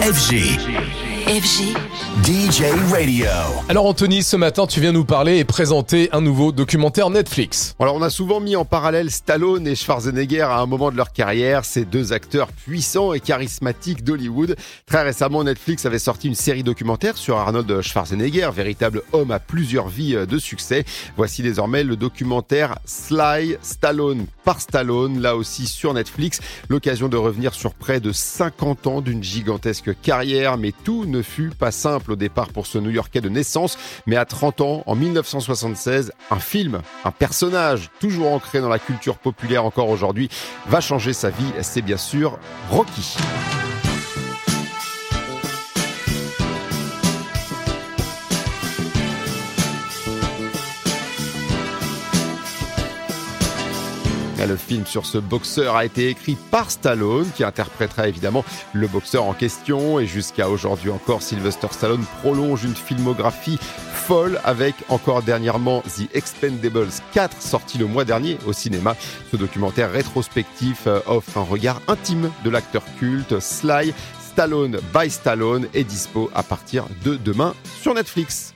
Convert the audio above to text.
FG. FG. DJ Radio. Alors Anthony, ce matin tu viens nous parler et présenter un nouveau documentaire Netflix. Alors on a souvent mis en parallèle Stallone et Schwarzenegger à un moment de leur carrière, ces deux acteurs puissants et charismatiques d'Hollywood. Très récemment, Netflix avait sorti une série documentaire sur Arnold Schwarzenegger, véritable homme à plusieurs vies de succès. Voici désormais le documentaire Sly Stallone par Stallone, là aussi sur Netflix. L'occasion de revenir sur près de 50 ans d'une gigantesque carrière, mais tout ne fut pas simple au départ pour ce New-Yorkais de naissance, mais à 30 ans, en 1976, un film, un personnage toujours ancré dans la culture populaire encore aujourd'hui, va changer sa vie. C'est bien sûr Rocky. Le film sur ce boxeur a été écrit par Stallone, qui interprétera évidemment le boxeur en question. Et jusqu'à aujourd'hui encore, Sylvester Stallone prolonge une filmographie folle avec encore dernièrement The Expendables 4, sorti le mois dernier au cinéma. Ce documentaire rétrospectif euh, offre un regard intime de l'acteur culte Sly. Stallone by Stallone est dispo à partir de demain sur Netflix.